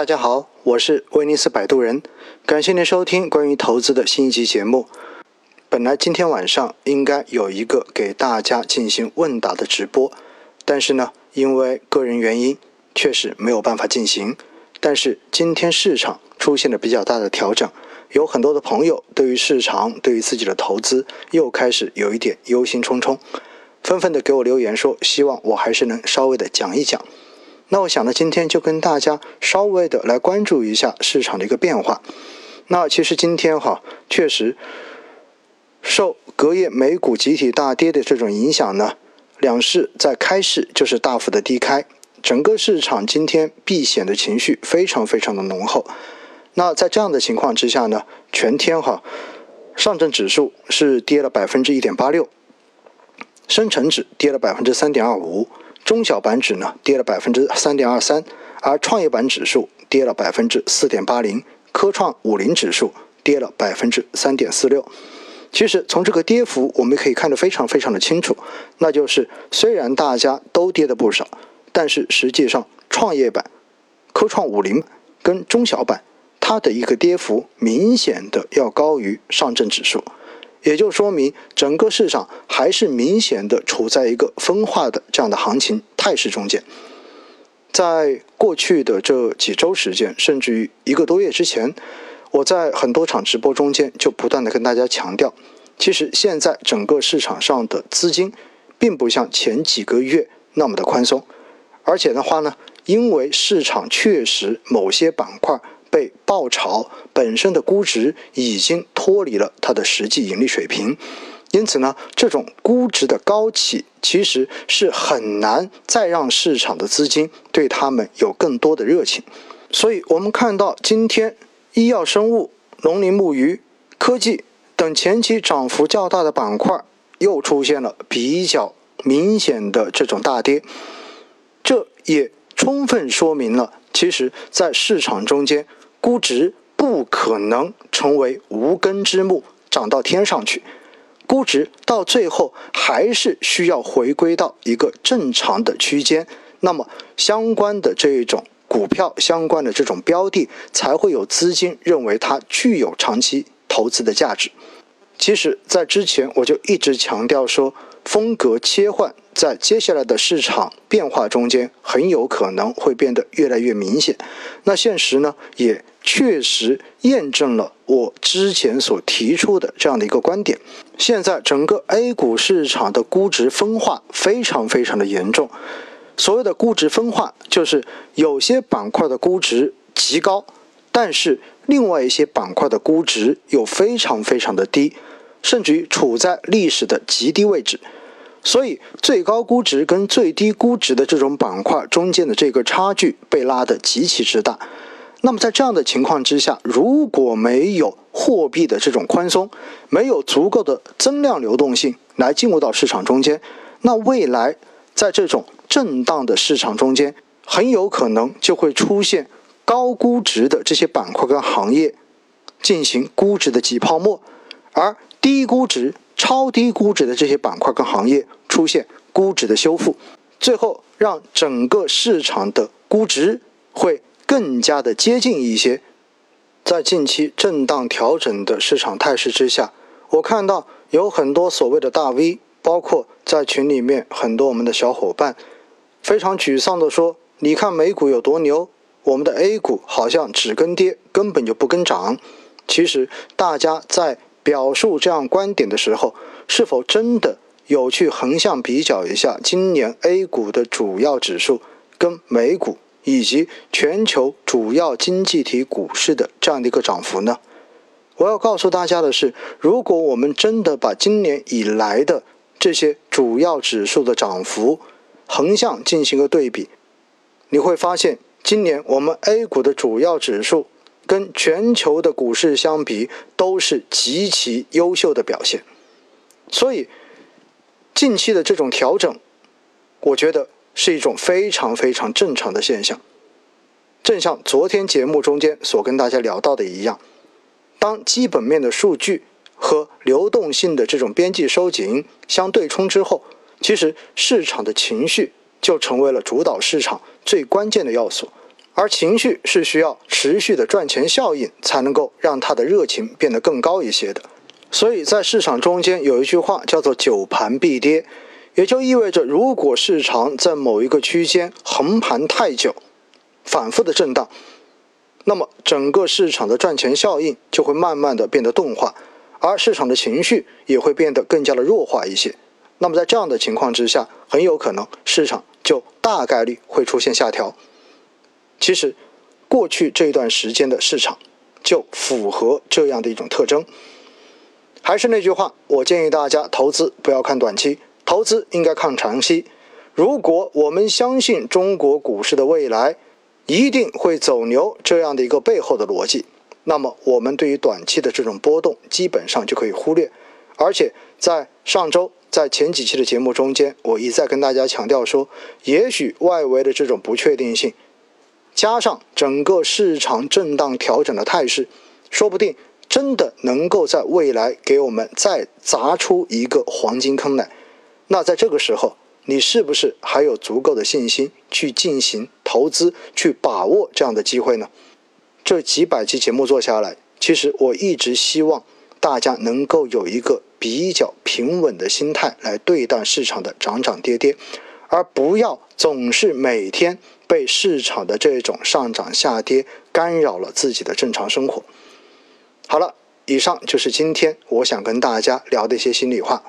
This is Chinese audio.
大家好，我是威尼斯摆渡人，感谢您收听关于投资的新一集节目。本来今天晚上应该有一个给大家进行问答的直播，但是呢，因为个人原因，确实没有办法进行。但是今天市场出现了比较大的调整，有很多的朋友对于市场、对于自己的投资又开始有一点忧心忡忡，纷纷的给我留言说，希望我还是能稍微的讲一讲。那我想呢，今天就跟大家稍微的来关注一下市场的一个变化。那其实今天哈，确实受隔夜美股集体大跌的这种影响呢，两市在开市就是大幅的低开。整个市场今天避险的情绪非常非常的浓厚。那在这样的情况之下呢，全天哈，上证指数是跌了百分之一点八六，深成指跌了百分之三点二五，中小板指呢跌了百分之三点二三，而创业板指数跌了百分之四点八零，科创五零指数跌了百分之三点四六。其实从这个跌幅我们可以看得非常非常的清楚，那就是虽然大家都跌的不少。但是实际上，创业板、科创五零跟中小板，它的一个跌幅明显的要高于上证指数，也就说明整个市场还是明显的处在一个分化的这样的行情态势中间。在过去的这几周时间，甚至于一个多月之前，我在很多场直播中间就不断的跟大家强调，其实现在整个市场上的资金，并不像前几个月那么的宽松。而且的话呢，因为市场确实某些板块被爆炒，本身的估值已经脱离了它的实际盈利水平，因此呢，这种估值的高企其实是很难再让市场的资金对他们有更多的热情。所以，我们看到今天医药生物、农林牧渔、科技等前期涨幅较大的板块又出现了比较明显的这种大跌。这也充分说明了，其实，在市场中间，估值不可能成为无根之木，长到天上去。估值到最后还是需要回归到一个正常的区间，那么相关的这一种股票、相关的这种标的，才会有资金认为它具有长期投资的价值。其实，在之前我就一直强调说。风格切换在接下来的市场变化中间，很有可能会变得越来越明显。那现实呢，也确实验证了我之前所提出的这样的一个观点。现在整个 A 股市场的估值分化非常非常的严重。所谓的估值分化，就是有些板块的估值极高，但是另外一些板块的估值又非常非常的低。甚至于处在历史的极低位置，所以最高估值跟最低估值的这种板块中间的这个差距被拉得极其之大。那么在这样的情况之下，如果没有货币的这种宽松，没有足够的增量流动性来进入到市场中间，那未来在这种震荡的市场中间，很有可能就会出现高估值的这些板块跟行业进行估值的挤泡沫，而。低估值、超低估值的这些板块跟行业出现估值的修复，最后让整个市场的估值会更加的接近一些。在近期震荡调整的市场态势之下，我看到有很多所谓的大 V，包括在群里面很多我们的小伙伴，非常沮丧的说：“你看美股有多牛，我们的 A 股好像只跟跌，根本就不跟涨。”其实大家在。表述这样观点的时候，是否真的有去横向比较一下今年 A 股的主要指数跟美股以及全球主要经济体股市的这样的一个涨幅呢？我要告诉大家的是，如果我们真的把今年以来的这些主要指数的涨幅横向进行个对比，你会发现，今年我们 A 股的主要指数。跟全球的股市相比，都是极其优秀的表现。所以，近期的这种调整，我觉得是一种非常非常正常的现象。正像昨天节目中间所跟大家聊到的一样，当基本面的数据和流动性的这种边际收紧相对冲之后，其实市场的情绪就成为了主导市场最关键的要素。而情绪是需要持续的赚钱效应才能够让它的热情变得更高一些的。所以在市场中间有一句话叫做“久盘必跌”，也就意味着如果市场在某一个区间横盘太久，反复的震荡，那么整个市场的赚钱效应就会慢慢的变得钝化，而市场的情绪也会变得更加的弱化一些。那么在这样的情况之下，很有可能市场就大概率会出现下调。其实，过去这一段时间的市场就符合这样的一种特征。还是那句话，我建议大家投资不要看短期，投资应该看长期。如果我们相信中国股市的未来一定会走牛这样的一个背后的逻辑，那么我们对于短期的这种波动基本上就可以忽略。而且在上周。在前几期的节目中间，我一再跟大家强调说，也许外围的这种不确定性，加上整个市场震荡调整的态势，说不定真的能够在未来给我们再砸出一个黄金坑来。那在这个时候，你是不是还有足够的信心去进行投资，去把握这样的机会呢？这几百期节目做下来，其实我一直希望大家能够有一个。比较平稳的心态来对待市场的涨涨跌跌，而不要总是每天被市场的这种上涨下跌干扰了自己的正常生活。好了，以上就是今天我想跟大家聊的一些心里话。